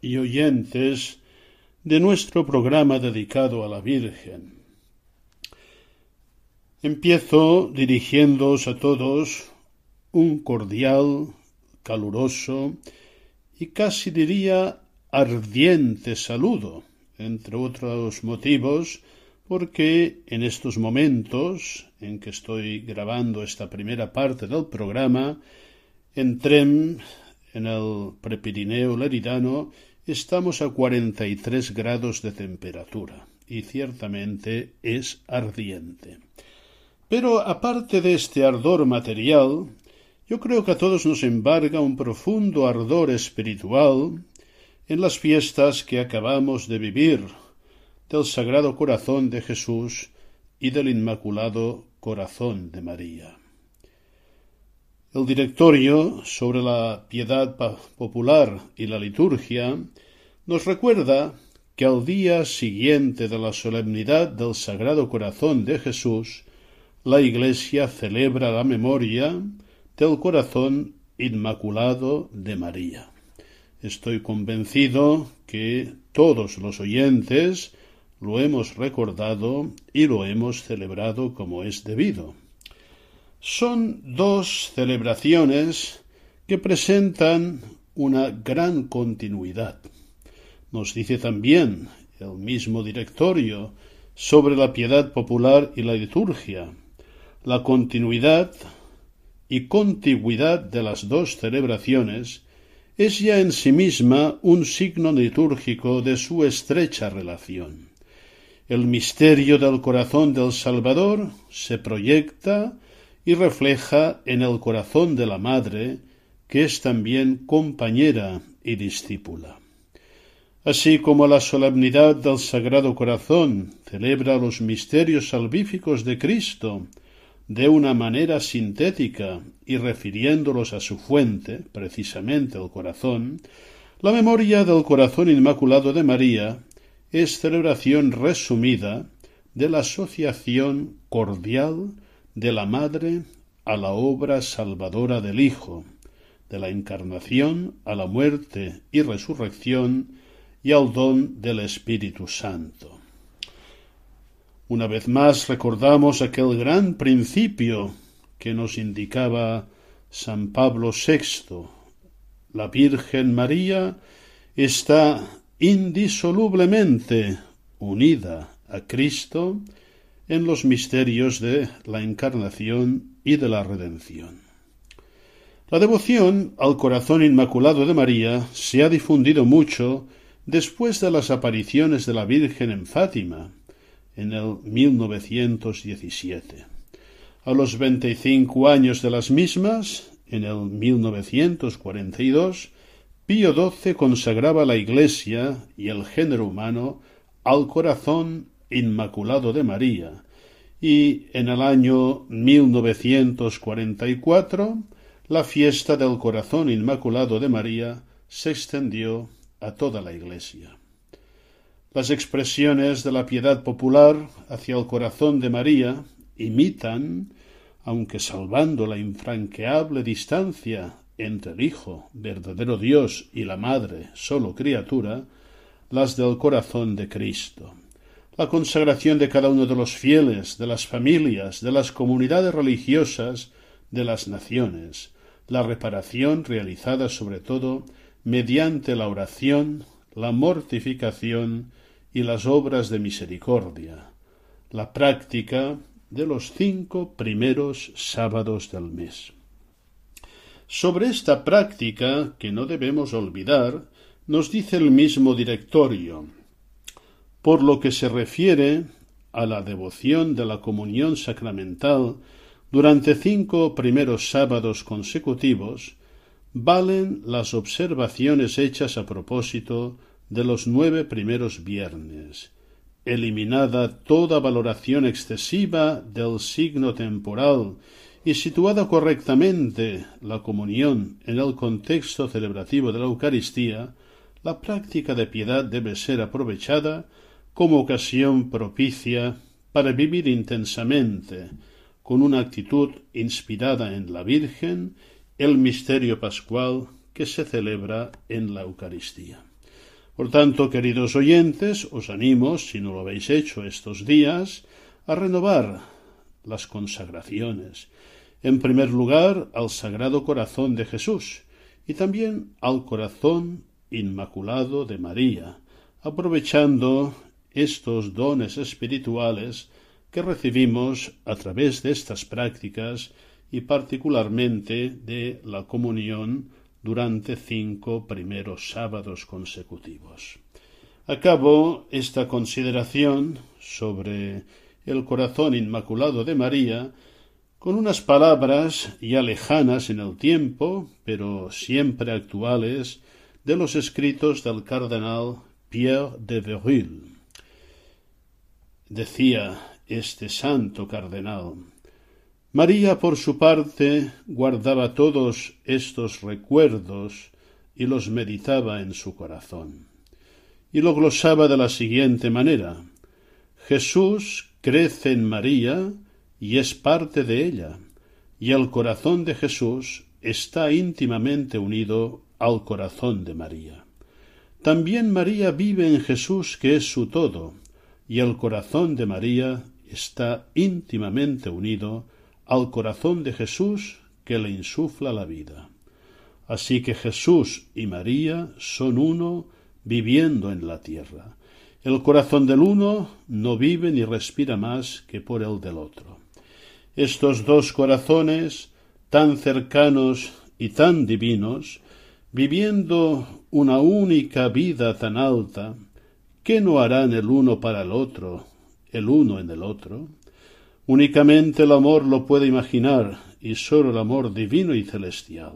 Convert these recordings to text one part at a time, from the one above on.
y oyentes de nuestro programa dedicado a la Virgen. Empiezo dirigiéndoos a todos un cordial, caluroso y casi diría ardiente saludo, entre otros motivos, porque en estos momentos en que estoy grabando esta primera parte del programa, en Trem, en el Prepirineo Leridano, estamos a 43 grados de temperatura y ciertamente es ardiente. Pero aparte de este ardor material, yo creo que a todos nos embarga un profundo ardor espiritual en las fiestas que acabamos de vivir del Sagrado Corazón de Jesús y del Inmaculado Corazón de María. El directorio sobre la piedad popular y la liturgia nos recuerda que al día siguiente de la solemnidad del Sagrado Corazón de Jesús, la Iglesia celebra la memoria del Corazón Inmaculado de María. Estoy convencido que todos los oyentes lo hemos recordado y lo hemos celebrado como es debido. Son dos celebraciones que presentan una gran continuidad. Nos dice también el mismo directorio sobre la piedad popular y la liturgia, la continuidad y contigüidad de las dos celebraciones es ya en sí misma un signo litúrgico de su estrecha relación. El misterio del corazón del Salvador se proyecta y refleja en el corazón de la Madre, que es también compañera y discípula. Así como la solemnidad del Sagrado Corazón celebra los misterios salvíficos de Cristo de una manera sintética y refiriéndolos a su fuente, precisamente el corazón, la memoria del corazón inmaculado de María es celebración resumida de la asociación cordial de la Madre a la obra salvadora del Hijo, de la encarnación a la muerte y resurrección y al don del Espíritu Santo. Una vez más recordamos aquel gran principio que nos indicaba San Pablo VI. La Virgen María está indisolublemente unida a Cristo en los misterios de la encarnación y de la redención. La devoción al corazón inmaculado de María se ha difundido mucho después de las apariciones de la Virgen en Fátima, en el 1917. A los veinticinco años de las mismas, en el 1942, Pío XII consagraba la Iglesia y el género humano al corazón inmaculado de María, y en el año 1944 la fiesta del corazón inmaculado de María se extendió a toda la Iglesia. Las expresiones de la piedad popular hacia el corazón de María imitan, aunque salvando la infranqueable distancia entre el Hijo, verdadero Dios, y la Madre, solo criatura, las del corazón de Cristo. La consagración de cada uno de los fieles, de las familias, de las comunidades religiosas, de las naciones, la reparación realizada sobre todo mediante la oración, la mortificación y las obras de misericordia, la práctica de los cinco primeros sábados del mes. Sobre esta práctica, que no debemos olvidar, nos dice el mismo directorio. Por lo que se refiere a la devoción de la comunión sacramental durante cinco primeros sábados consecutivos, valen las observaciones hechas a propósito de los nueve primeros viernes, eliminada toda valoración excesiva del signo temporal y situada correctamente la comunión en el contexto celebrativo de la Eucaristía, la práctica de piedad debe ser aprovechada como ocasión propicia para vivir intensamente, con una actitud inspirada en la Virgen, el misterio pascual que se celebra en la Eucaristía. Por tanto, queridos oyentes, os animo, si no lo habéis hecho estos días, a renovar las consagraciones, en primer lugar al Sagrado Corazón de Jesús y también al Corazón Inmaculado de María, aprovechando estos dones espirituales que recibimos a través de estas prácticas y particularmente de la comunión durante cinco primeros sábados consecutivos. Acabo esta consideración sobre el corazón inmaculado de María con unas palabras ya lejanas en el tiempo, pero siempre actuales, de los escritos del cardenal Pierre de Verril. Decía este santo cardenal María, por su parte, guardaba todos estos recuerdos y los meditaba en su corazón. Y lo glosaba de la siguiente manera Jesús crece en María y es parte de ella, y el corazón de Jesús está íntimamente unido al corazón de María. También María vive en Jesús que es su todo, y el corazón de María está íntimamente unido al corazón de Jesús que le insufla la vida. Así que Jesús y María son uno viviendo en la tierra. El corazón del uno no vive ni respira más que por el del otro. Estos dos corazones, tan cercanos y tan divinos, viviendo una única vida tan alta, ¿qué no harán el uno para el otro, el uno en el otro? Únicamente el amor lo puede imaginar, y sólo el amor divino y celestial.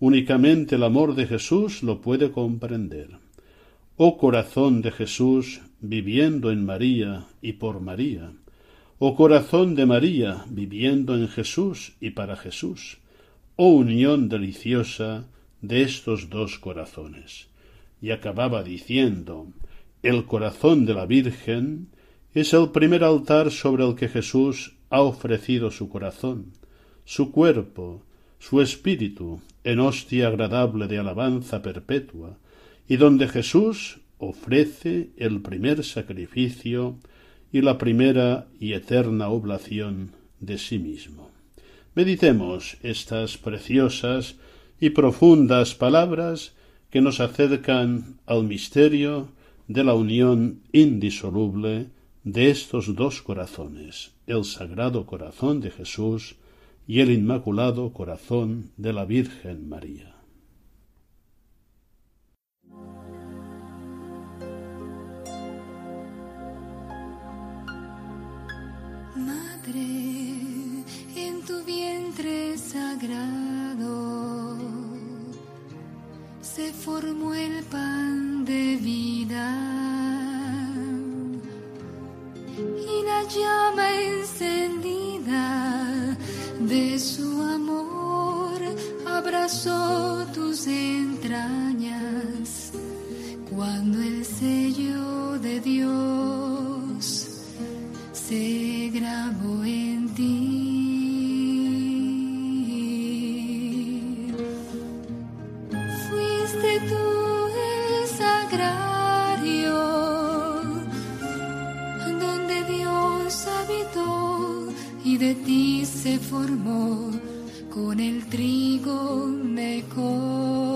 Únicamente el amor de Jesús lo puede comprender. Oh corazón de Jesús, viviendo en María y por María. Oh corazón de María, viviendo en Jesús y para Jesús. Oh unión deliciosa de estos dos corazones. Y acababa diciendo, el corazón de la Virgen, es el primer altar sobre el que Jesús ha ofrecido su corazón, su cuerpo, su espíritu, en hostia agradable de alabanza perpetua, y donde Jesús ofrece el primer sacrificio y la primera y eterna oblación de sí mismo. Meditemos estas preciosas y profundas palabras que nos acercan al misterio de la unión indisoluble de estos dos corazones, el Sagrado Corazón de Jesús y el Inmaculado Corazón de la Virgen María. Madre, en tu vientre sagrado se formó el pan de vida. Y la llama encendida de su amor abrazó tus entrañas. Cuando el sello de Dios se grabó en de ti se formó con el trigo mejor.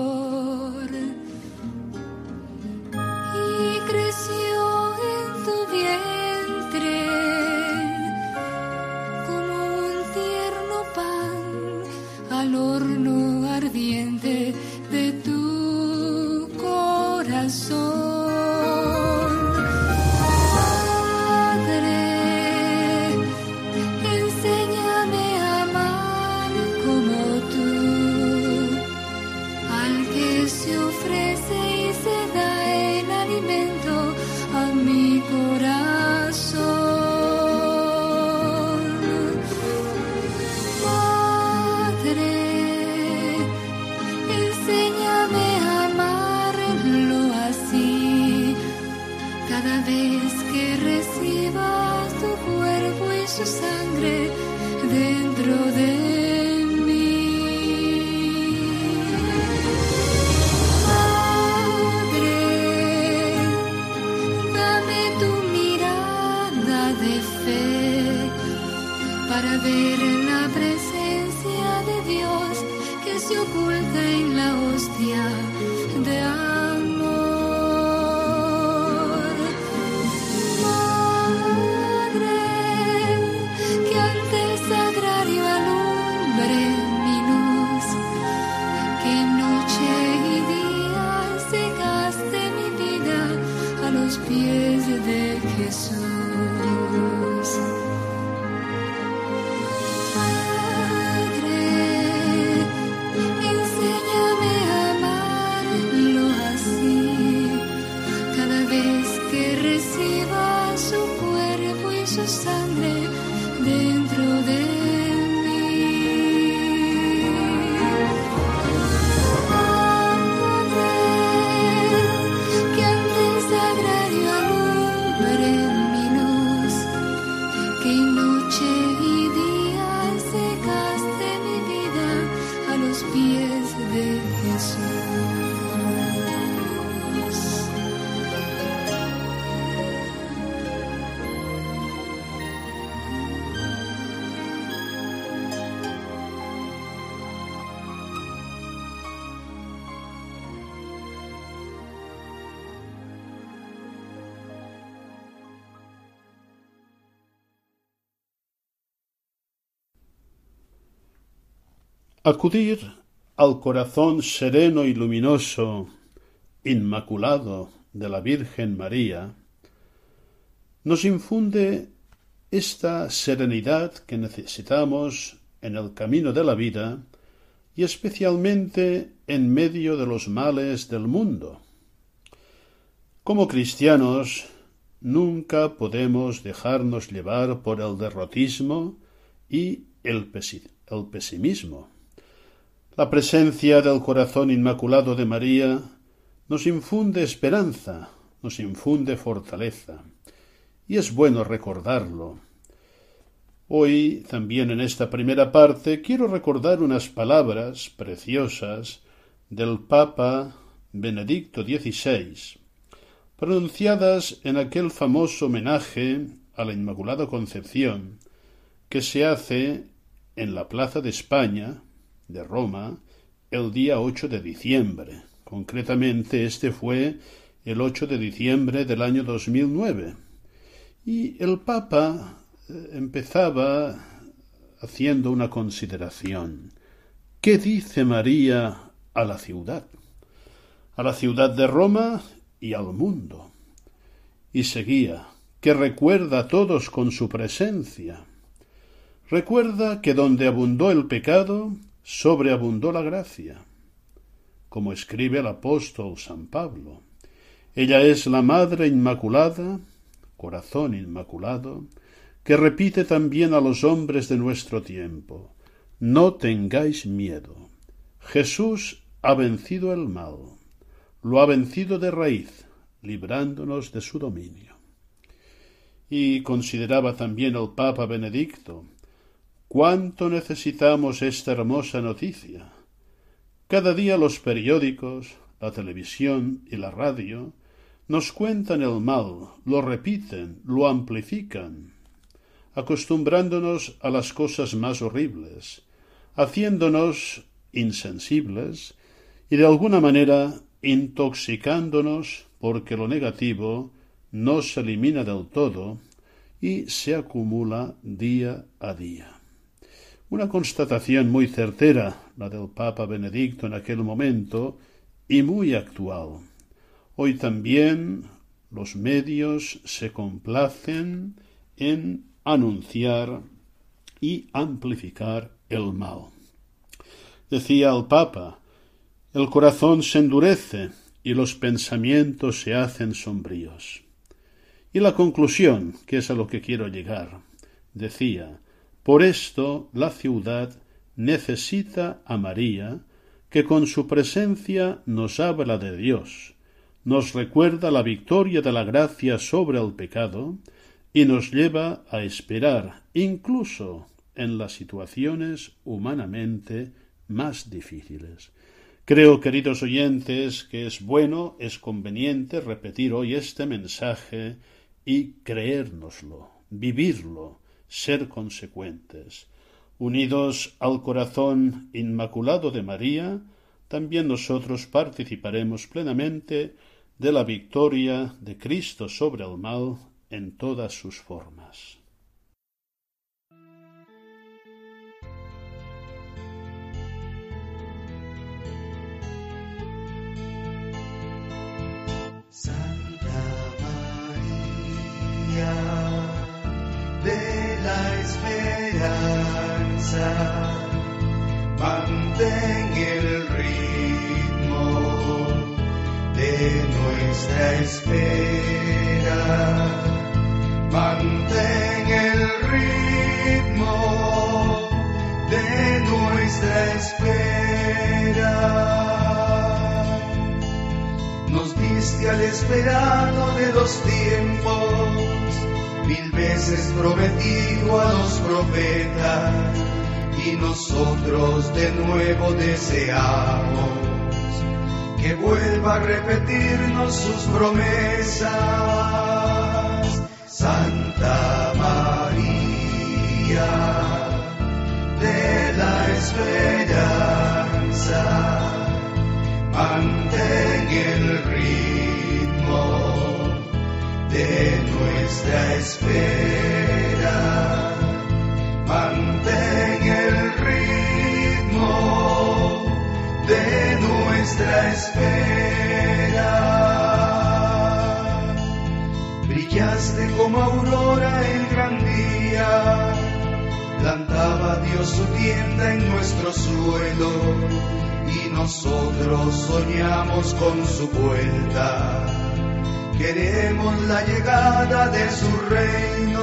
Acudir al corazón sereno y luminoso, inmaculado de la Virgen María, nos infunde esta serenidad que necesitamos en el camino de la vida y especialmente en medio de los males del mundo. Como cristianos, nunca podemos dejarnos llevar por el derrotismo y el, pesi- el pesimismo. La presencia del corazón inmaculado de María nos infunde esperanza, nos infunde fortaleza, y es bueno recordarlo. Hoy, también en esta primera parte, quiero recordar unas palabras preciosas del Papa Benedicto XVI, pronunciadas en aquel famoso homenaje a la Inmaculada Concepción que se hace en la Plaza de España de Roma el día 8 de diciembre. Concretamente, este fue el 8 de diciembre del año 2009. Y el Papa eh, empezaba haciendo una consideración. ¿Qué dice María a la ciudad? A la ciudad de Roma y al mundo. Y seguía, que recuerda a todos con su presencia. Recuerda que donde abundó el pecado, sobreabundó la gracia, como escribe el apóstol San Pablo. Ella es la Madre Inmaculada, corazón inmaculado, que repite también a los hombres de nuestro tiempo, no tengáis miedo. Jesús ha vencido el mal, lo ha vencido de raíz, librándonos de su dominio. Y consideraba también el Papa Benedicto, cuánto necesitamos esta hermosa noticia. Cada día los periódicos, la televisión y la radio nos cuentan el mal, lo repiten, lo amplifican, acostumbrándonos a las cosas más horribles, haciéndonos insensibles y de alguna manera intoxicándonos porque lo negativo no se elimina del todo y se acumula día a día. Una constatación muy certera, la del Papa Benedicto en aquel momento, y muy actual. Hoy también los medios se complacen en anunciar y amplificar el mal. Decía el Papa, el corazón se endurece y los pensamientos se hacen sombríos. Y la conclusión, que es a lo que quiero llegar, decía, por esto la ciudad necesita a María, que con su presencia nos habla de Dios, nos recuerda la victoria de la gracia sobre el pecado y nos lleva a esperar incluso en las situaciones humanamente más difíciles. Creo, queridos oyentes, que es bueno, es conveniente repetir hoy este mensaje y creérnoslo, vivirlo, ser consecuentes. Unidos al corazón inmaculado de María, también nosotros participaremos plenamente de la victoria de Cristo sobre el mal en todas sus formas. Mantén el ritmo de nuestra espera. Mantén el ritmo de nuestra espera. Nos diste al esperado de los tiempos, mil veces prometido a los profetas, y nosotros de nuevo deseamos que vuelva a repetirnos sus promesas. Santa María de la esperanza, mantén el ritmo de nuestra espera. Como aurora el gran día, plantaba Dios su tienda en nuestro suelo y nosotros soñamos con su vuelta. Queremos la llegada de su reino.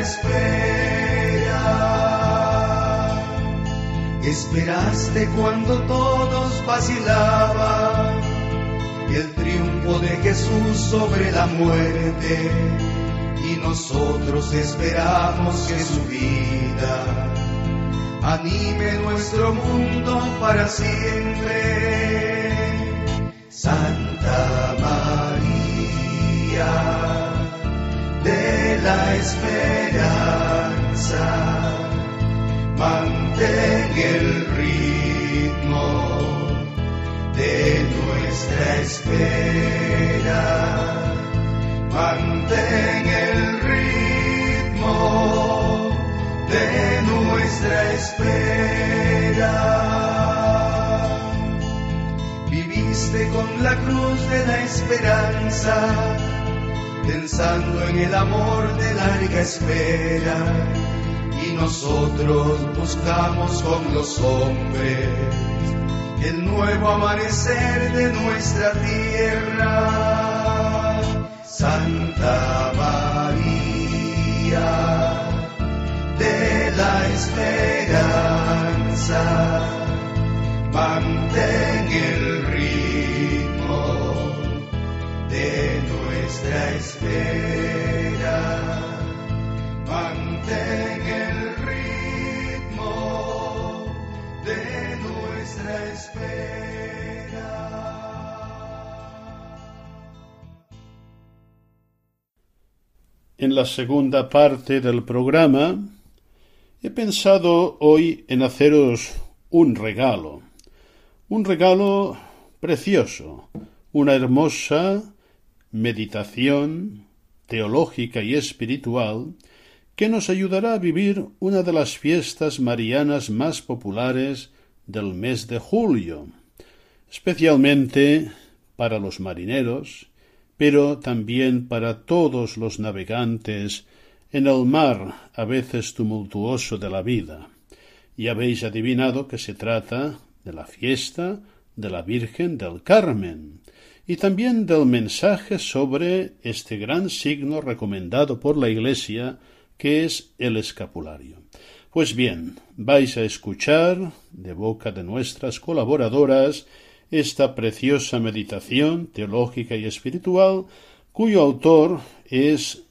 Espera. Esperaste cuando todos vacilaban y el triunfo de Jesús sobre la muerte. Y nosotros esperamos que su vida anime nuestro mundo para siempre. Santa María la esperanza, mantén el ritmo de nuestra espera. Mantén el ritmo de nuestra espera. Viviste con la cruz de la esperanza, pensando en el amor de larga espera. Y nosotros buscamos con los hombres el nuevo amanecer de nuestra tierra. Santa María de la esperanza, mantén el ritmo de nuestra espera. Mantén el ritmo de nuestra espera. En la segunda parte del programa he pensado hoy en haceros un regalo, un regalo precioso, una hermosa meditación teológica y espiritual que nos ayudará a vivir una de las fiestas marianas más populares del mes de julio, especialmente para los marineros, pero también para todos los navegantes en el mar a veces tumultuoso de la vida. Y habéis adivinado que se trata de la fiesta de la Virgen del Carmen y también del mensaje sobre este gran signo recomendado por la Iglesia que es el escapulario. Pues bien, vais a escuchar de boca de nuestras colaboradoras esta preciosa meditación teológica y espiritual cuyo autor es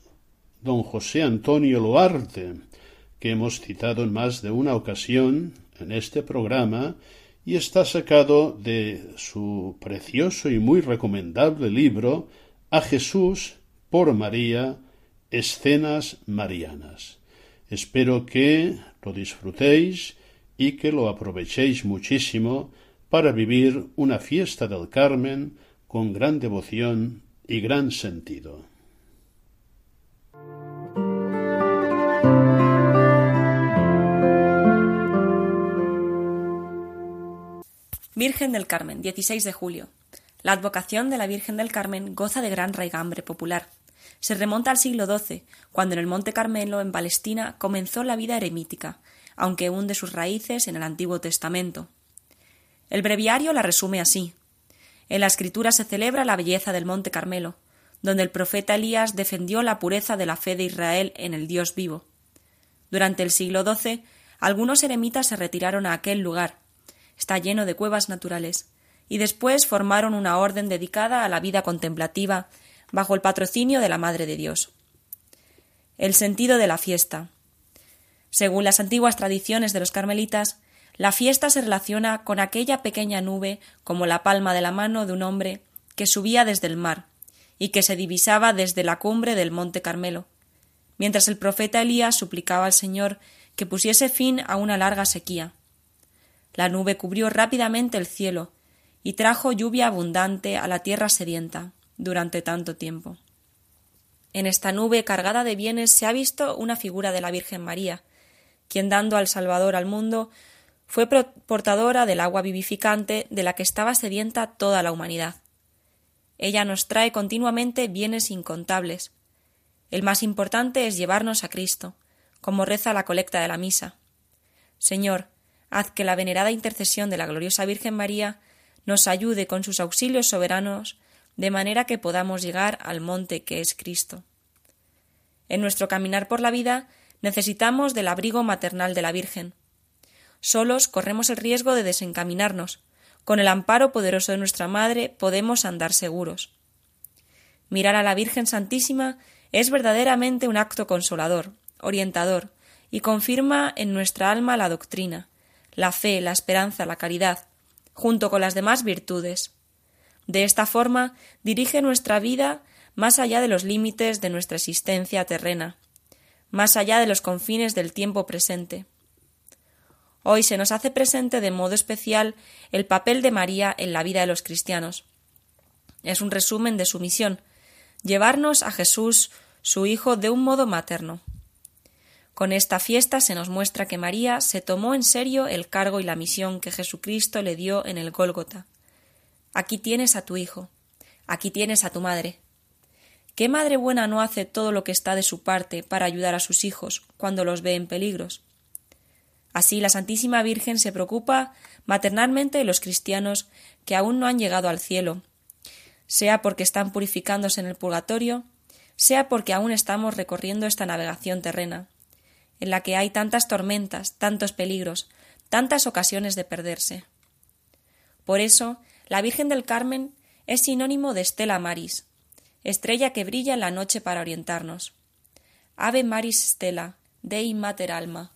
don José Antonio Loarte, que hemos citado en más de una ocasión en este programa y está sacado de su precioso y muy recomendable libro A Jesús por María, Escenas Marianas. Espero que lo disfrutéis y que lo aprovechéis muchísimo para vivir una fiesta del Carmen con gran devoción y gran sentido. Virgen del Carmen, 16 de julio. La advocación de la Virgen del Carmen goza de gran raigambre popular. Se remonta al siglo XII, cuando en el Monte Carmelo, en Palestina, comenzó la vida eremítica, aunque hunde sus raíces en el Antiguo Testamento. El breviario la resume así. En la escritura se celebra la belleza del Monte Carmelo, donde el profeta Elías defendió la pureza de la fe de Israel en el Dios vivo. Durante el siglo XII, algunos eremitas se retiraron a aquel lugar, está lleno de cuevas naturales, y después formaron una orden dedicada a la vida contemplativa bajo el patrocinio de la Madre de Dios. El sentido de la fiesta. Según las antiguas tradiciones de los carmelitas, la fiesta se relaciona con aquella pequeña nube como la palma de la mano de un hombre que subía desde el mar y que se divisaba desde la cumbre del monte Carmelo, mientras el profeta Elías suplicaba al Señor que pusiese fin a una larga sequía. La nube cubrió rápidamente el cielo y trajo lluvia abundante a la tierra sedienta durante tanto tiempo. En esta nube cargada de bienes se ha visto una figura de la Virgen María, quien dando al Salvador al mundo fue portadora del agua vivificante de la que estaba sedienta toda la humanidad. Ella nos trae continuamente bienes incontables. El más importante es llevarnos a Cristo, como reza la colecta de la misa. Señor, haz que la venerada intercesión de la gloriosa Virgen María nos ayude con sus auxilios soberanos, de manera que podamos llegar al monte que es Cristo. En nuestro caminar por la vida necesitamos del abrigo maternal de la Virgen. Solos corremos el riesgo de desencaminarnos. Con el amparo poderoso de nuestra Madre podemos andar seguros. Mirar a la Virgen Santísima es verdaderamente un acto consolador, orientador, y confirma en nuestra alma la doctrina, la fe, la esperanza, la caridad, junto con las demás virtudes. De esta forma dirige nuestra vida más allá de los límites de nuestra existencia terrena, más allá de los confines del tiempo presente. Hoy se nos hace presente de modo especial el papel de María en la vida de los cristianos. Es un resumen de su misión, llevarnos a Jesús, su Hijo, de un modo materno. Con esta fiesta se nos muestra que María se tomó en serio el cargo y la misión que Jesucristo le dio en el Gólgota. Aquí tienes a tu hijo, aquí tienes a tu madre. ¿Qué madre buena no hace todo lo que está de su parte para ayudar a sus hijos cuando los ve en peligros? Así la Santísima Virgen se preocupa maternalmente de los cristianos que aún no han llegado al cielo, sea porque están purificándose en el purgatorio, sea porque aún estamos recorriendo esta navegación terrena en la que hay tantas tormentas, tantos peligros, tantas ocasiones de perderse. Por eso, la Virgen del Carmen es sinónimo de Stella Maris, estrella que brilla en la noche para orientarnos. Ave Maris Stella, Dei Mater Alma.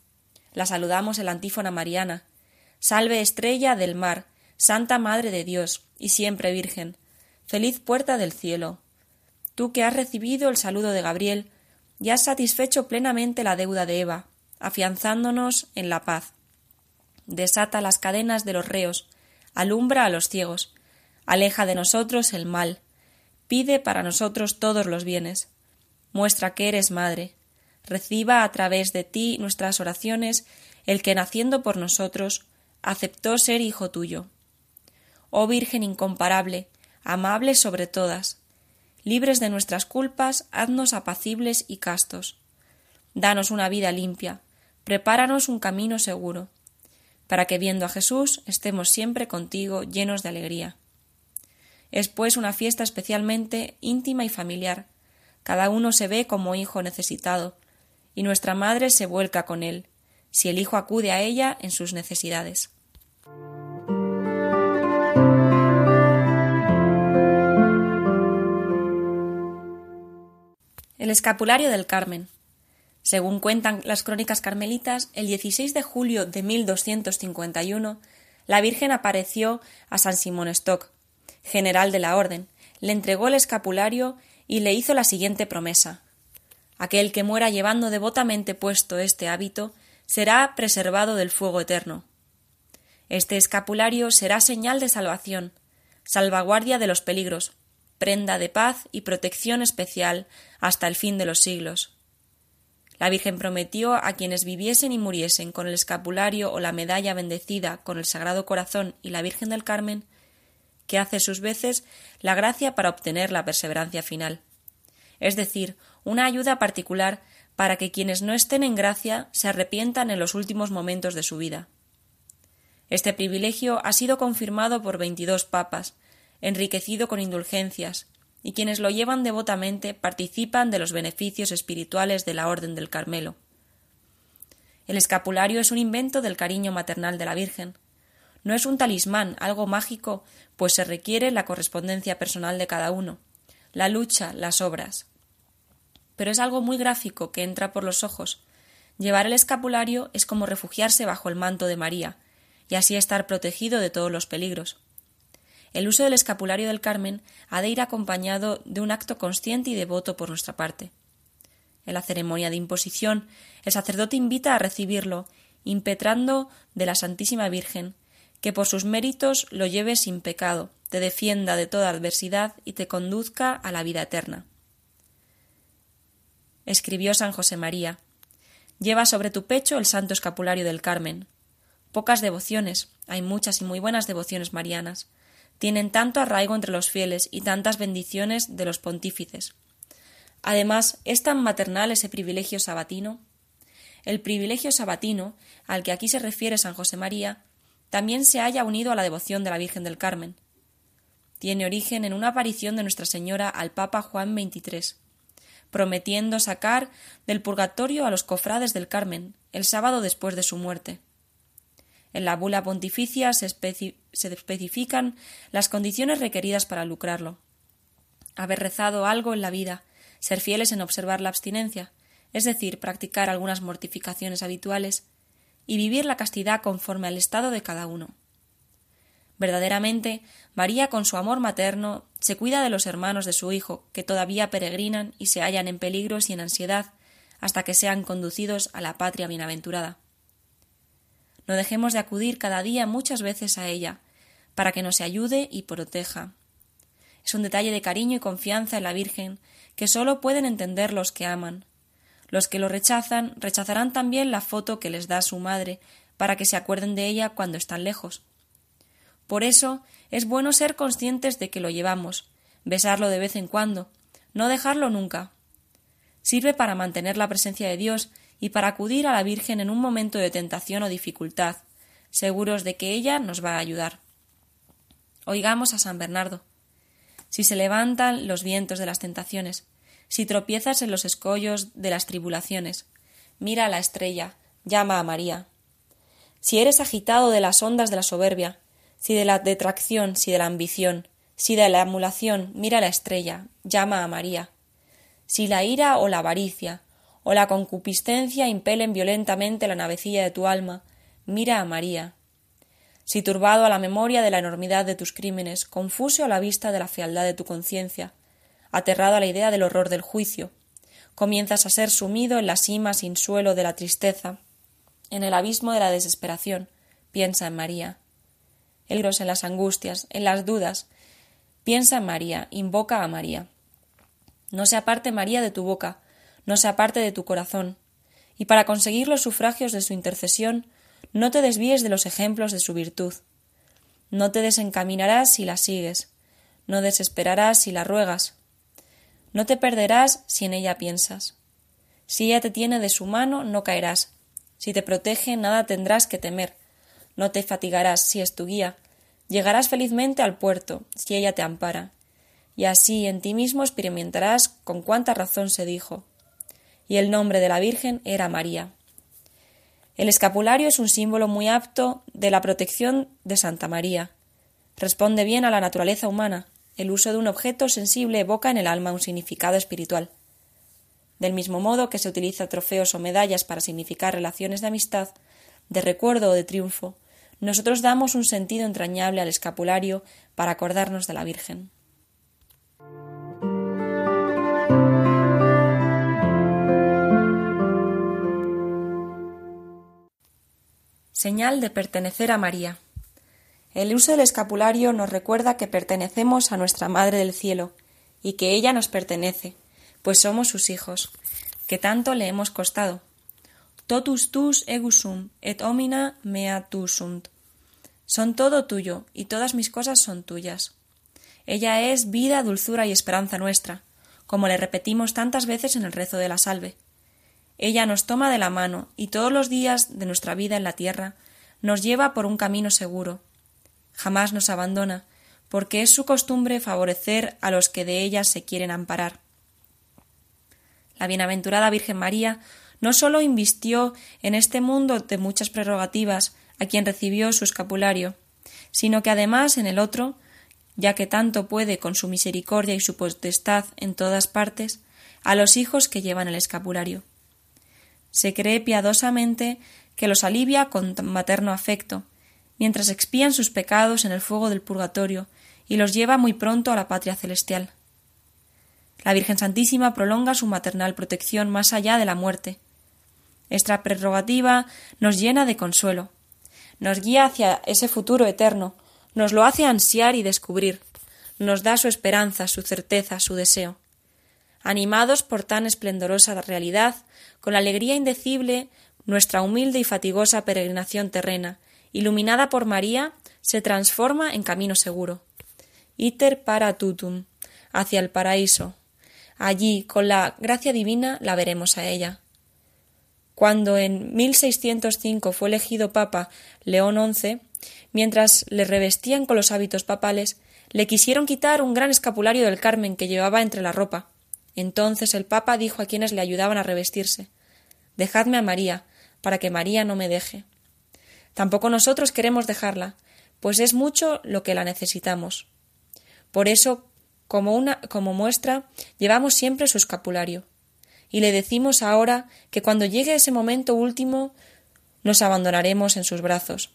La saludamos en antífona mariana. Salve estrella del mar, Santa Madre de Dios, y siempre Virgen. Feliz puerta del cielo. Tú que has recibido el saludo de Gabriel, y has satisfecho plenamente la deuda de Eva, afianzándonos en la paz. Desata las cadenas de los reos, alumbra a los ciegos, aleja de nosotros el mal, pide para nosotros todos los bienes. Muestra que eres madre, reciba a través de ti nuestras oraciones el que naciendo por nosotros aceptó ser hijo tuyo. Oh Virgen incomparable, amable sobre todas, libres de nuestras culpas, haznos apacibles y castos. danos una vida limpia, prepáranos un camino seguro, para que viendo a Jesús estemos siempre contigo llenos de alegría. Es pues una fiesta especialmente íntima y familiar. Cada uno se ve como hijo necesitado, y nuestra madre se vuelca con él, si el hijo acude a ella en sus necesidades. Escapulario del Carmen. Según cuentan las crónicas carmelitas, el 16 de julio de 1251 la Virgen apareció a San Simón Stock, general de la Orden, le entregó el escapulario y le hizo la siguiente promesa Aquel que muera llevando devotamente puesto este hábito será preservado del fuego eterno. Este escapulario será señal de salvación, salvaguardia de los peligros, prenda de paz y protección especial hasta el fin de los siglos. La Virgen prometió a quienes viviesen y muriesen con el escapulario o la medalla bendecida con el Sagrado Corazón y la Virgen del Carmen, que hace sus veces la gracia para obtener la perseverancia final, es decir, una ayuda particular para que quienes no estén en gracia se arrepientan en los últimos momentos de su vida. Este privilegio ha sido confirmado por veintidós papas, enriquecido con indulgencias, y quienes lo llevan devotamente participan de los beneficios espirituales de la Orden del Carmelo. El escapulario es un invento del cariño maternal de la Virgen. No es un talismán, algo mágico, pues se requiere la correspondencia personal de cada uno, la lucha, las obras. Pero es algo muy gráfico que entra por los ojos. Llevar el escapulario es como refugiarse bajo el manto de María, y así estar protegido de todos los peligros. El uso del escapulario del Carmen ha de ir acompañado de un acto consciente y devoto por nuestra parte. En la ceremonia de imposición, el sacerdote invita a recibirlo, impetrando de la Santísima Virgen, que por sus méritos lo lleve sin pecado, te defienda de toda adversidad y te conduzca a la vida eterna. Escribió San José María Lleva sobre tu pecho el santo escapulario del Carmen. Pocas devociones, hay muchas y muy buenas devociones marianas, tienen tanto arraigo entre los fieles y tantas bendiciones de los pontífices. Además, es tan maternal ese privilegio sabatino. El privilegio sabatino, al que aquí se refiere San José María, también se haya unido a la devoción de la Virgen del Carmen. Tiene origen en una aparición de Nuestra Señora al Papa Juan XXIII, prometiendo sacar del purgatorio a los cofrades del Carmen el sábado después de su muerte. En la bula pontificia se, especifican las condiciones requeridas para lucrarlo. Haber rezado algo en la vida, ser fieles en observar la abstinencia, es decir, practicar algunas mortificaciones habituales, y vivir la castidad conforme al estado de cada uno. Verdaderamente, María con su amor materno se cuida de los hermanos de su hijo, que todavía peregrinan y se hallan en peligros y en ansiedad hasta que sean conducidos a la patria bienaventurada. No dejemos de acudir cada día muchas veces a ella, para que nos ayude y proteja. Es un detalle de cariño y confianza en la Virgen que sólo pueden entender los que aman. Los que lo rechazan rechazarán también la foto que les da su madre para que se acuerden de ella cuando están lejos. Por eso es bueno ser conscientes de que lo llevamos, besarlo de vez en cuando, no dejarlo nunca. Sirve para mantener la presencia de Dios y para acudir a la Virgen en un momento de tentación o dificultad, seguros de que ella nos va a ayudar. Oigamos a San Bernardo. Si se levantan los vientos de las tentaciones, si tropiezas en los escollos de las tribulaciones, mira a la estrella, llama a María. Si eres agitado de las ondas de la soberbia, si de la detracción, si de la ambición, si de la emulación, mira a la estrella, llama a María. Si la ira o la avaricia, o la concupiscencia impelen violentamente la navecilla de tu alma, mira a María. Si turbado a la memoria de la enormidad de tus crímenes, confuso a la vista de la fealdad de tu conciencia, aterrado a la idea del horror del juicio, comienzas a ser sumido en la cima sin suelo de la tristeza, en el abismo de la desesperación, piensa en María. El en las angustias, en las dudas, piensa en María, invoca a María. No se aparte María de tu boca, no se aparte de tu corazón, y para conseguir los sufragios de su intercesión, no te desvíes de los ejemplos de su virtud. No te desencaminarás si la sigues, no desesperarás si la ruegas, no te perderás si en ella piensas. Si ella te tiene de su mano, no caerás. Si te protege, nada tendrás que temer. No te fatigarás si es tu guía. Llegarás felizmente al puerto, si ella te ampara. Y así en ti mismo experimentarás con cuánta razón se dijo. Y el nombre de la Virgen era María. El escapulario es un símbolo muy apto de la protección de Santa María. Responde bien a la naturaleza humana. El uso de un objeto sensible evoca en el alma un significado espiritual. Del mismo modo que se utiliza trofeos o medallas para significar relaciones de amistad, de recuerdo o de triunfo, nosotros damos un sentido entrañable al escapulario para acordarnos de la Virgen. Señal de pertenecer a María. El uso del escapulario nos recuerda que pertenecemos a nuestra Madre del Cielo y que ella nos pertenece, pues somos sus hijos, que tanto le hemos costado. Totus tus egusum et omina mea tu sunt. Son todo tuyo y todas mis cosas son tuyas. Ella es vida, dulzura y esperanza nuestra, como le repetimos tantas veces en el rezo de la salve. Ella nos toma de la mano y todos los días de nuestra vida en la tierra nos lleva por un camino seguro. Jamás nos abandona, porque es su costumbre favorecer a los que de ella se quieren amparar. La bienaventurada Virgen María no sólo invistió en este mundo de muchas prerrogativas a quien recibió su escapulario, sino que además en el otro, ya que tanto puede con su misericordia y su potestad en todas partes, a los hijos que llevan el escapulario. Se cree piadosamente que los alivia con materno afecto, mientras expían sus pecados en el fuego del purgatorio y los lleva muy pronto a la patria celestial. La Virgen Santísima prolonga su maternal protección más allá de la muerte. Esta prerrogativa nos llena de consuelo, nos guía hacia ese futuro eterno, nos lo hace ansiar y descubrir, nos da su esperanza, su certeza, su deseo. Animados por tan esplendorosa realidad, con la alegría indecible, nuestra humilde y fatigosa peregrinación terrena, iluminada por María, se transforma en camino seguro. Iter para tutum, hacia el paraíso. Allí, con la gracia divina, la veremos a ella. Cuando en 1605 fue elegido Papa León XI, mientras le revestían con los hábitos papales, le quisieron quitar un gran escapulario del Carmen que llevaba entre la ropa, entonces el Papa dijo a quienes le ayudaban a revestirse Dejadme a María, para que María no me deje. Tampoco nosotros queremos dejarla, pues es mucho lo que la necesitamos. Por eso, como una como muestra, llevamos siempre su escapulario. Y le decimos ahora que cuando llegue ese momento último nos abandonaremos en sus brazos.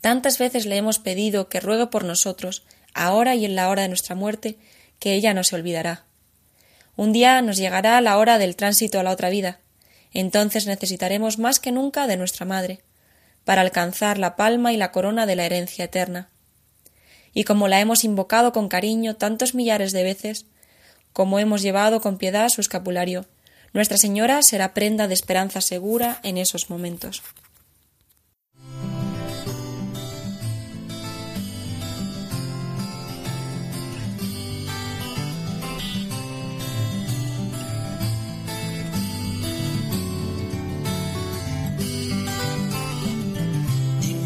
Tantas veces le hemos pedido que ruegue por nosotros, ahora y en la hora de nuestra muerte, que ella no se olvidará. Un día nos llegará la hora del tránsito a la otra vida. Entonces necesitaremos más que nunca de nuestra madre, para alcanzar la palma y la corona de la herencia eterna. Y como la hemos invocado con cariño tantos millares de veces, como hemos llevado con piedad su escapulario, Nuestra Señora será prenda de esperanza segura en esos momentos.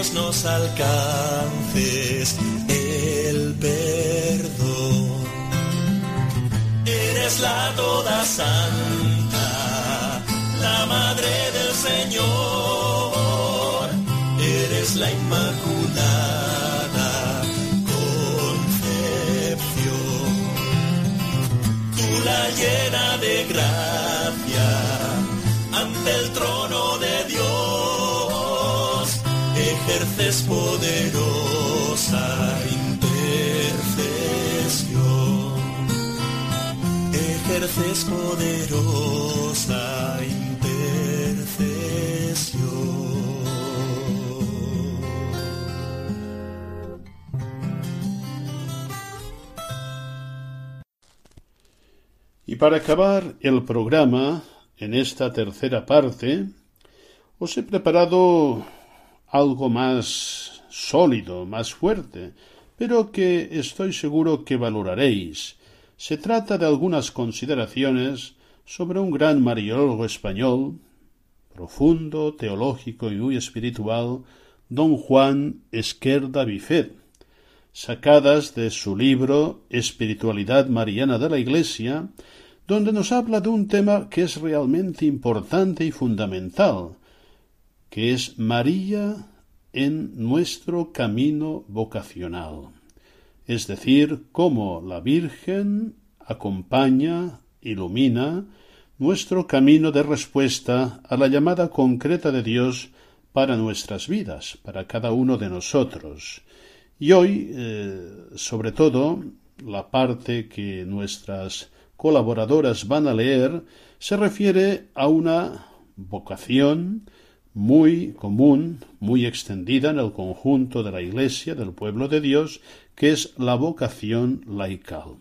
Nos alcances el perdón. Eres la toda santa, la madre del Señor. Eres la inmaculada concepción. Tú la llena de gracia ante el trono Ejerces poderosa intercesión ejerces poderosa intercesión. Y para acabar el programa, en esta tercera parte, os he preparado algo más sólido, más fuerte, pero que estoy seguro que valoraréis. Se trata de algunas consideraciones sobre un gran mariólogo español, profundo, teológico y muy espiritual, don Juan Esquerda Bifet, sacadas de su libro Espiritualidad Mariana de la Iglesia, donde nos habla de un tema que es realmente importante y fundamental, que es María en nuestro camino vocacional, es decir, cómo la Virgen acompaña, ilumina nuestro camino de respuesta a la llamada concreta de Dios para nuestras vidas, para cada uno de nosotros. Y hoy, eh, sobre todo, la parte que nuestras colaboradoras van a leer se refiere a una vocación muy común, muy extendida en el conjunto de la Iglesia, del pueblo de Dios, que es la vocación laical.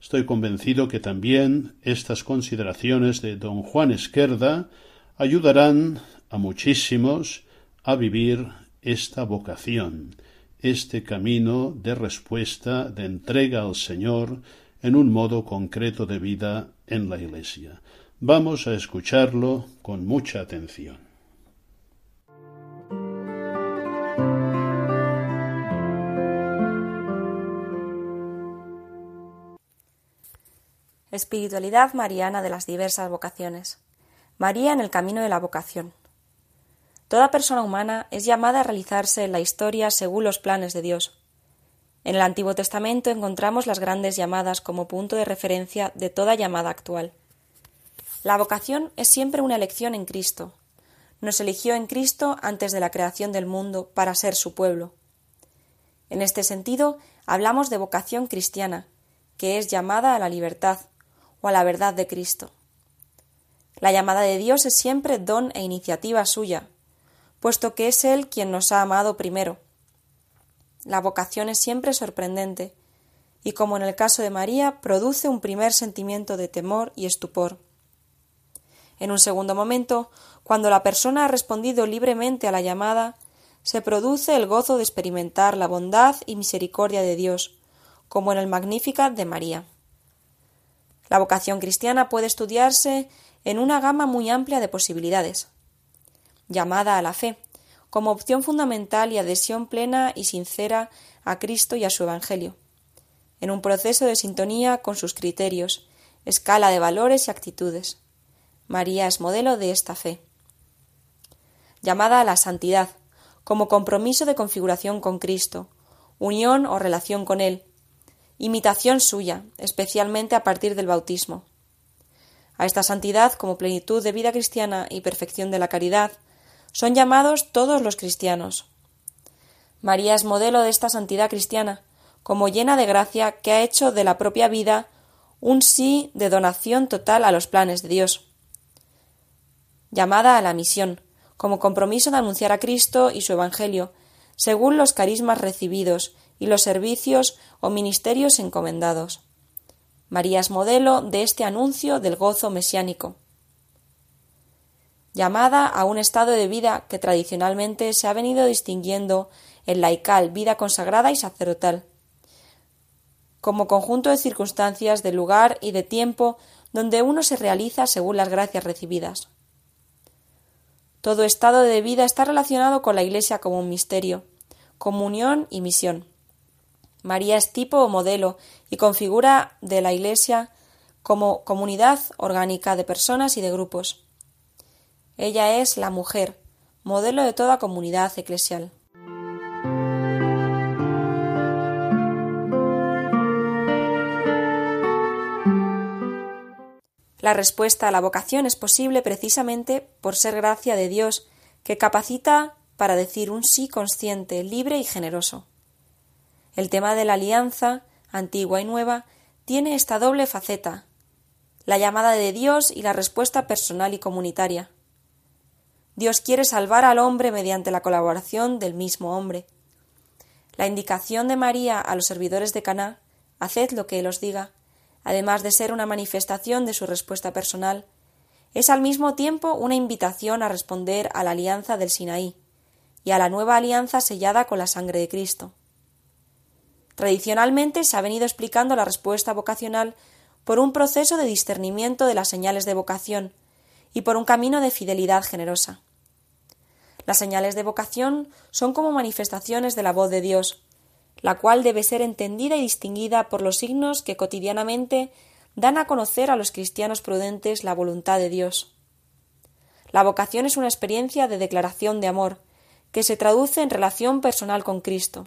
Estoy convencido que también estas consideraciones de don Juan Esquerda ayudarán a muchísimos a vivir esta vocación, este camino de respuesta, de entrega al Señor en un modo concreto de vida en la Iglesia. Vamos a escucharlo con mucha atención. Espiritualidad mariana de las diversas vocaciones. María en el camino de la vocación. Toda persona humana es llamada a realizarse en la historia según los planes de Dios. En el Antiguo Testamento encontramos las grandes llamadas como punto de referencia de toda llamada actual. La vocación es siempre una elección en Cristo. Nos eligió en Cristo antes de la creación del mundo para ser su pueblo. En este sentido, hablamos de vocación cristiana, que es llamada a la libertad a la verdad de Cristo. La llamada de Dios es siempre don e iniciativa suya, puesto que es Él quien nos ha amado primero. La vocación es siempre sorprendente, y como en el caso de María, produce un primer sentimiento de temor y estupor. En un segundo momento, cuando la persona ha respondido libremente a la llamada, se produce el gozo de experimentar la bondad y misericordia de Dios, como en el Magnificat de María. La vocación cristiana puede estudiarse en una gama muy amplia de posibilidades. Llamada a la fe, como opción fundamental y adhesión plena y sincera a Cristo y a su Evangelio, en un proceso de sintonía con sus criterios, escala de valores y actitudes. María es modelo de esta fe. Llamada a la santidad, como compromiso de configuración con Cristo, unión o relación con Él, imitación suya, especialmente a partir del bautismo. A esta santidad, como plenitud de vida cristiana y perfección de la caridad, son llamados todos los cristianos. María es modelo de esta santidad cristiana, como llena de gracia que ha hecho de la propia vida un sí de donación total a los planes de Dios. Llamada a la misión, como compromiso de anunciar a Cristo y su Evangelio, según los carismas recibidos y los servicios o ministerios encomendados. María es modelo de este anuncio del gozo mesiánico. Llamada a un estado de vida que tradicionalmente se ha venido distinguiendo en laical, vida consagrada y sacerdotal, como conjunto de circunstancias, de lugar y de tiempo donde uno se realiza según las gracias recibidas. Todo estado de vida está relacionado con la Iglesia como un misterio, comunión y misión. María es tipo o modelo y configura de la Iglesia como comunidad orgánica de personas y de grupos. Ella es la mujer, modelo de toda comunidad eclesial. La respuesta a la vocación es posible precisamente por ser gracia de Dios, que capacita para decir un sí consciente, libre y generoso. El tema de la alianza, antigua y nueva, tiene esta doble faceta la llamada de Dios y la respuesta personal y comunitaria. Dios quiere salvar al hombre mediante la colaboración del mismo hombre. La indicación de María a los servidores de Caná, haced lo que él os diga, además de ser una manifestación de su respuesta personal, es al mismo tiempo una invitación a responder a la alianza del Sinaí y a la nueva alianza sellada con la sangre de Cristo. Tradicionalmente se ha venido explicando la respuesta vocacional por un proceso de discernimiento de las señales de vocación y por un camino de fidelidad generosa. Las señales de vocación son como manifestaciones de la voz de Dios, la cual debe ser entendida y distinguida por los signos que cotidianamente dan a conocer a los cristianos prudentes la voluntad de Dios. La vocación es una experiencia de declaración de amor, que se traduce en relación personal con Cristo.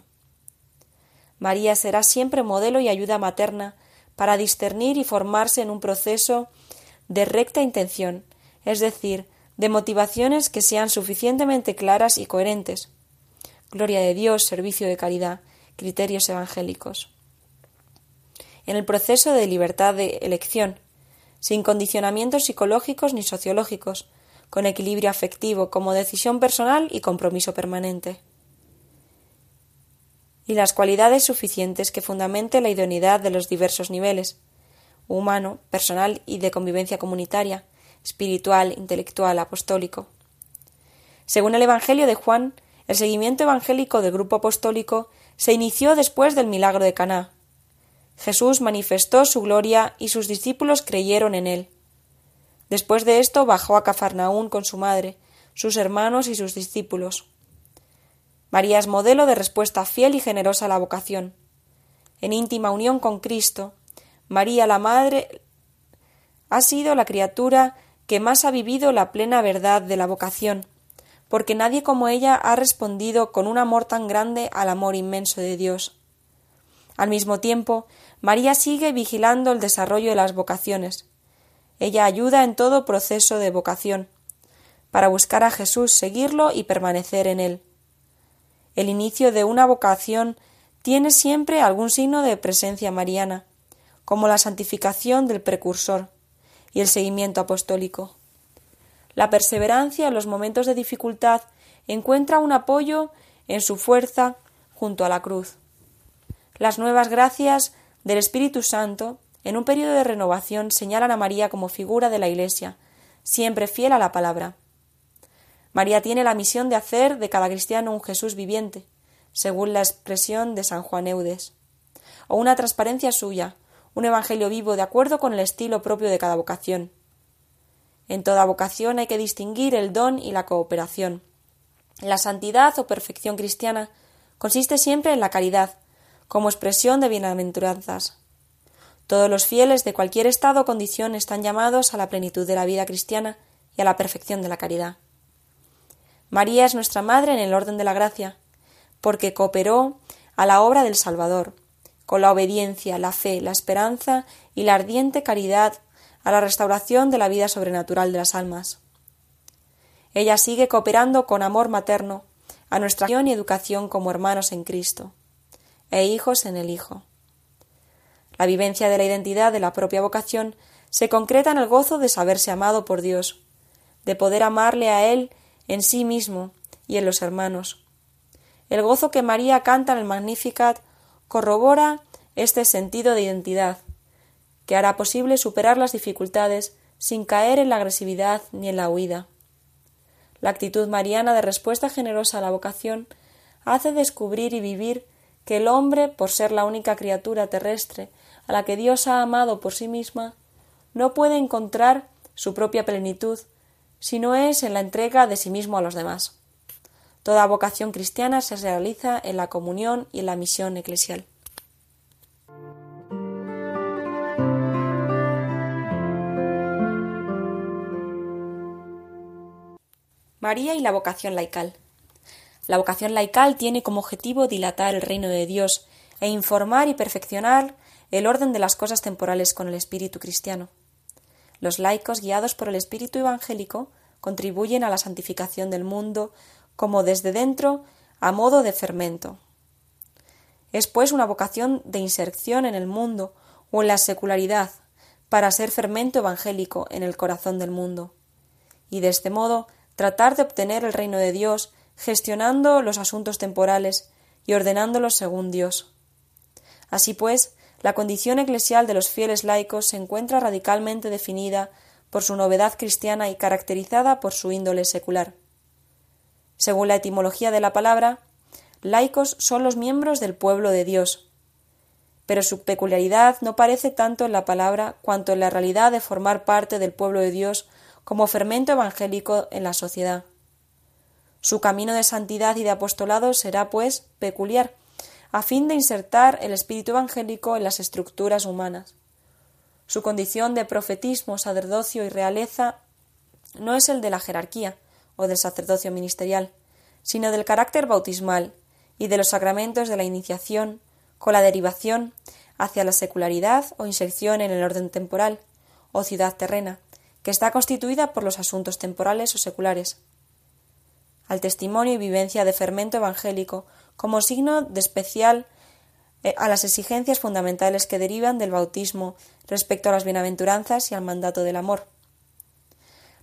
María será siempre modelo y ayuda materna para discernir y formarse en un proceso de recta intención, es decir, de motivaciones que sean suficientemente claras y coherentes. Gloria de Dios, servicio de caridad, criterios evangélicos. En el proceso de libertad de elección, sin condicionamientos psicológicos ni sociológicos, con equilibrio afectivo como decisión personal y compromiso permanente y las cualidades suficientes que fundamente la idoneidad de los diversos niveles humano, personal y de convivencia comunitaria, espiritual, intelectual, apostólico. Según el Evangelio de Juan, el seguimiento evangélico del grupo apostólico se inició después del milagro de Caná. Jesús manifestó su gloria y sus discípulos creyeron en él. Después de esto bajó a Cafarnaún con su madre, sus hermanos y sus discípulos. María es modelo de respuesta fiel y generosa a la vocación. En íntima unión con Cristo, María la Madre ha sido la criatura que más ha vivido la plena verdad de la vocación, porque nadie como ella ha respondido con un amor tan grande al amor inmenso de Dios. Al mismo tiempo, María sigue vigilando el desarrollo de las vocaciones. Ella ayuda en todo proceso de vocación, para buscar a Jesús, seguirlo y permanecer en él. El inicio de una vocación tiene siempre algún signo de presencia mariana, como la santificación del precursor y el seguimiento apostólico. La perseverancia en los momentos de dificultad encuentra un apoyo en su fuerza junto a la cruz. Las nuevas gracias del Espíritu Santo, en un periodo de renovación, señalan a María como figura de la Iglesia, siempre fiel a la palabra. María tiene la misión de hacer de cada cristiano un Jesús viviente, según la expresión de San Juan Eudes, o una transparencia suya, un evangelio vivo de acuerdo con el estilo propio de cada vocación. En toda vocación hay que distinguir el don y la cooperación. La santidad o perfección cristiana consiste siempre en la caridad, como expresión de bienaventuranzas. Todos los fieles de cualquier estado o condición están llamados a la plenitud de la vida cristiana y a la perfección de la caridad. María es nuestra Madre en el orden de la gracia, porque cooperó a la obra del Salvador, con la obediencia, la fe, la esperanza y la ardiente caridad a la restauración de la vida sobrenatural de las almas. Ella sigue cooperando con amor materno a nuestra acción y educación como hermanos en Cristo e hijos en el Hijo. La vivencia de la identidad de la propia vocación se concreta en el gozo de saberse amado por Dios, de poder amarle a Él en sí mismo y en los hermanos. El gozo que María canta en el Magnificat corrobora este sentido de identidad, que hará posible superar las dificultades sin caer en la agresividad ni en la huida. La actitud mariana de respuesta generosa a la vocación hace descubrir y vivir que el hombre, por ser la única criatura terrestre a la que Dios ha amado por sí misma, no puede encontrar su propia plenitud si no es en la entrega de sí mismo a los demás. Toda vocación cristiana se realiza en la comunión y en la misión eclesial. María y la vocación laical. La vocación laical tiene como objetivo dilatar el reino de Dios e informar y perfeccionar el orden de las cosas temporales con el espíritu cristiano. Los laicos, guiados por el espíritu evangélico, contribuyen a la santificación del mundo como desde dentro a modo de fermento. Es pues una vocación de inserción en el mundo o en la secularidad para ser fermento evangélico en el corazón del mundo. Y de este modo tratar de obtener el reino de Dios gestionando los asuntos temporales y ordenándolos según Dios. Así pues, la condición eclesial de los fieles laicos se encuentra radicalmente definida por su novedad cristiana y caracterizada por su índole secular. Según la etimología de la palabra, laicos son los miembros del pueblo de Dios, pero su peculiaridad no parece tanto en la palabra cuanto en la realidad de formar parte del pueblo de Dios como fermento evangélico en la sociedad. Su camino de santidad y de apostolado será, pues, peculiar, a fin de insertar el espíritu evangélico en las estructuras humanas. Su condición de profetismo, sacerdocio y realeza no es el de la jerarquía o del sacerdocio ministerial, sino del carácter bautismal y de los sacramentos de la iniciación, con la derivación hacia la secularidad o inserción en el orden temporal o ciudad terrena, que está constituida por los asuntos temporales o seculares. Al testimonio y vivencia de fermento evangélico como signo de especial eh, a las exigencias fundamentales que derivan del bautismo respecto a las bienaventuranzas y al mandato del amor.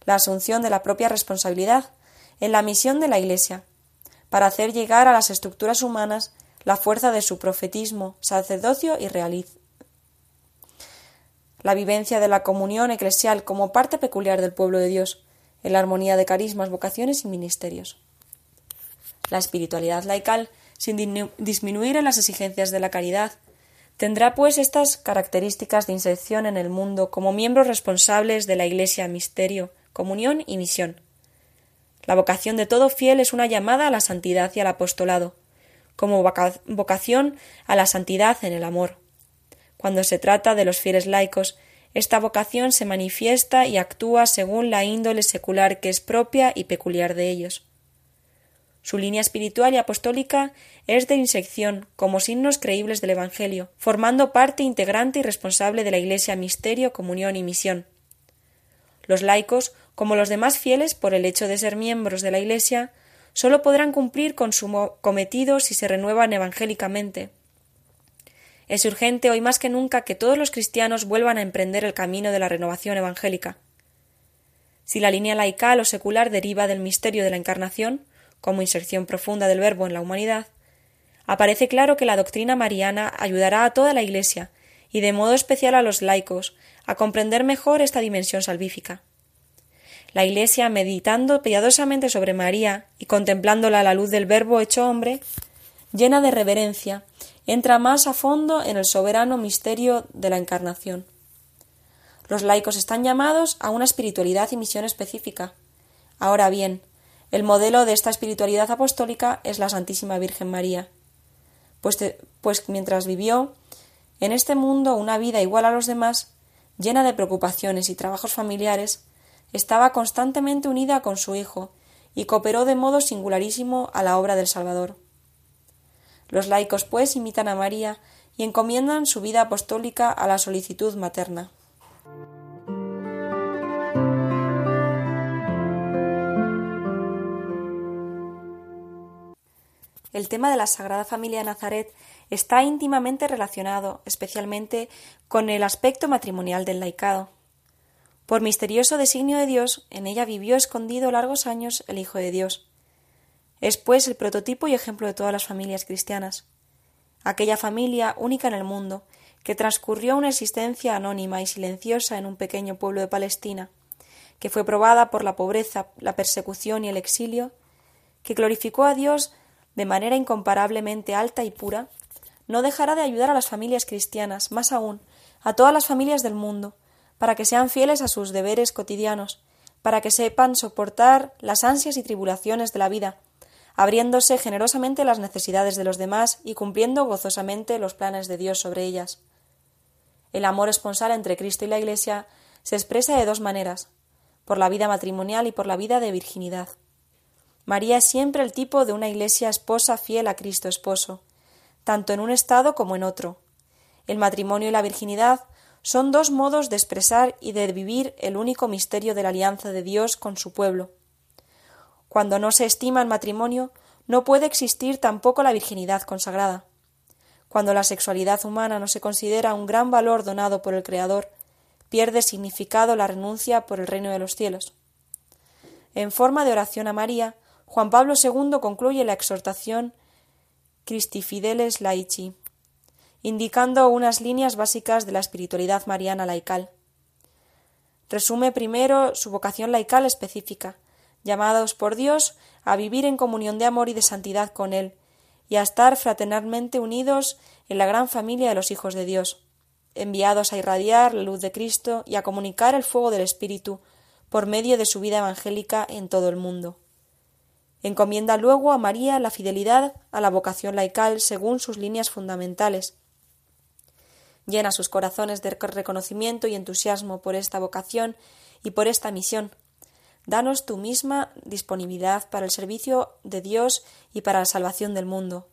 La asunción de la propia responsabilidad en la misión de la Iglesia, para hacer llegar a las estructuras humanas la fuerza de su profetismo, sacerdocio y realiz, la vivencia de la comunión eclesial como parte peculiar del pueblo de Dios, en la armonía de carismas, vocaciones y ministerios. La espiritualidad laical, sin disminuir en las exigencias de la caridad, tendrá pues estas características de inserción en el mundo como miembros responsables de la Iglesia, misterio, comunión y misión. La vocación de todo fiel es una llamada a la santidad y al apostolado, como vocación a la santidad en el amor. Cuando se trata de los fieles laicos, esta vocación se manifiesta y actúa según la índole secular que es propia y peculiar de ellos. Su línea espiritual y apostólica es de insección como signos creíbles del Evangelio, formando parte integrante y responsable de la Iglesia misterio, comunión y misión. Los laicos, como los demás fieles, por el hecho de ser miembros de la Iglesia, sólo podrán cumplir con su cometido si se renuevan evangélicamente, es urgente hoy más que nunca que todos los cristianos vuelvan a emprender el camino de la renovación evangélica. Si la línea laical o secular deriva del misterio de la Encarnación, como inserción profunda del Verbo en la humanidad, aparece claro que la doctrina mariana ayudará a toda la Iglesia, y de modo especial a los laicos, a comprender mejor esta dimensión salvífica. La Iglesia, meditando piadosamente sobre María y contemplándola a la luz del Verbo hecho hombre, llena de reverencia, entra más a fondo en el soberano misterio de la Encarnación. Los laicos están llamados a una espiritualidad y misión específica. Ahora bien, el modelo de esta espiritualidad apostólica es la Santísima Virgen María, pues, pues mientras vivió en este mundo una vida igual a los demás, llena de preocupaciones y trabajos familiares, estaba constantemente unida con su Hijo y cooperó de modo singularísimo a la obra del Salvador. Los laicos, pues, imitan a María y encomiendan su vida apostólica a la solicitud materna. El tema de la Sagrada Familia de Nazaret está íntimamente relacionado, especialmente, con el aspecto matrimonial del laicado. Por misterioso designio de Dios, en ella vivió escondido largos años el Hijo de Dios. Es, pues, el prototipo y ejemplo de todas las familias cristianas. Aquella familia única en el mundo, que transcurrió una existencia anónima y silenciosa en un pequeño pueblo de Palestina, que fue probada por la pobreza, la persecución y el exilio, que glorificó a Dios de manera incomparablemente alta y pura, no dejará de ayudar a las familias cristianas, más aún, a todas las familias del mundo, para que sean fieles a sus deberes cotidianos, para que sepan soportar las ansias y tribulaciones de la vida, abriéndose generosamente las necesidades de los demás y cumpliendo gozosamente los planes de Dios sobre ellas. El amor esponsal entre Cristo y la Iglesia se expresa de dos maneras, por la vida matrimonial y por la vida de virginidad. María es siempre el tipo de una Iglesia esposa fiel a Cristo esposo, tanto en un estado como en otro. El matrimonio y la virginidad son dos modos de expresar y de vivir el único misterio de la alianza de Dios con su pueblo. Cuando no se estima el matrimonio, no puede existir tampoco la virginidad consagrada. Cuando la sexualidad humana no se considera un gran valor donado por el Creador, pierde significado la renuncia por el reino de los cielos. En forma de oración a María, Juan Pablo II concluye la exhortación Christi Fideles Laici, indicando unas líneas básicas de la espiritualidad mariana laical. Resume primero su vocación laical específica, llamados por Dios a vivir en comunión de amor y de santidad con Él, y a estar fraternalmente unidos en la gran familia de los hijos de Dios, enviados a irradiar la luz de Cristo y a comunicar el fuego del Espíritu por medio de su vida evangélica en todo el mundo. Encomienda luego a María la fidelidad a la vocación laical según sus líneas fundamentales, Llena sus corazones de reconocimiento y entusiasmo por esta vocación y por esta misión. Danos tu misma disponibilidad para el servicio de Dios y para la salvación del mundo.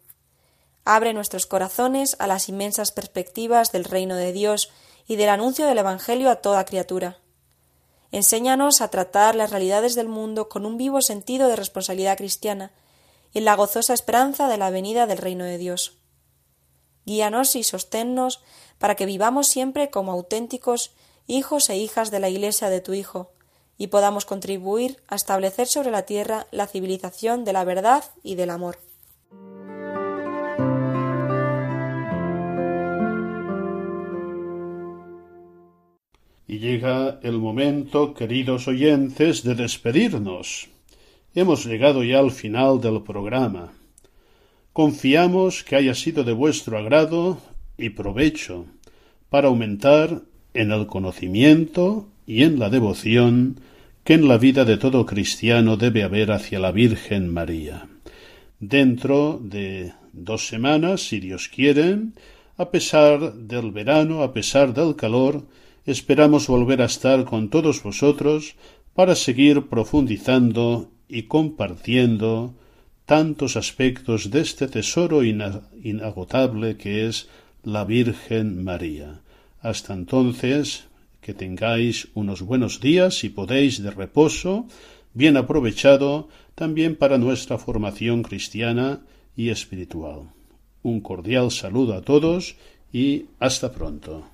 Abre nuestros corazones a las inmensas perspectivas del reino de Dios y del anuncio del Evangelio a toda criatura. Enséñanos a tratar las realidades del mundo con un vivo sentido de responsabilidad cristiana y en la gozosa esperanza de la venida del reino de Dios. Guíanos y sosténnos para que vivamos siempre como auténticos hijos e hijas de la Iglesia de tu Hijo, y podamos contribuir a establecer sobre la tierra la civilización de la verdad y del amor. Y llega el momento, queridos oyentes, de despedirnos. Hemos llegado ya al final del programa. Confiamos que haya sido de vuestro agrado y provecho para aumentar en el conocimiento y en la devoción que en la vida de todo cristiano debe haber hacia la Virgen María. Dentro de dos semanas, si Dios quiere, a pesar del verano, a pesar del calor, esperamos volver a estar con todos vosotros para seguir profundizando y compartiendo tantos aspectos de este tesoro inagotable que es la Virgen María. Hasta entonces, que tengáis unos buenos días y podéis de reposo, bien aprovechado también para nuestra formación cristiana y espiritual. Un cordial saludo a todos y hasta pronto.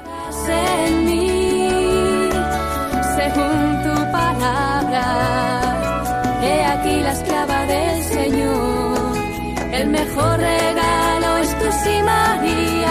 El mejor regalo es tu sí, María.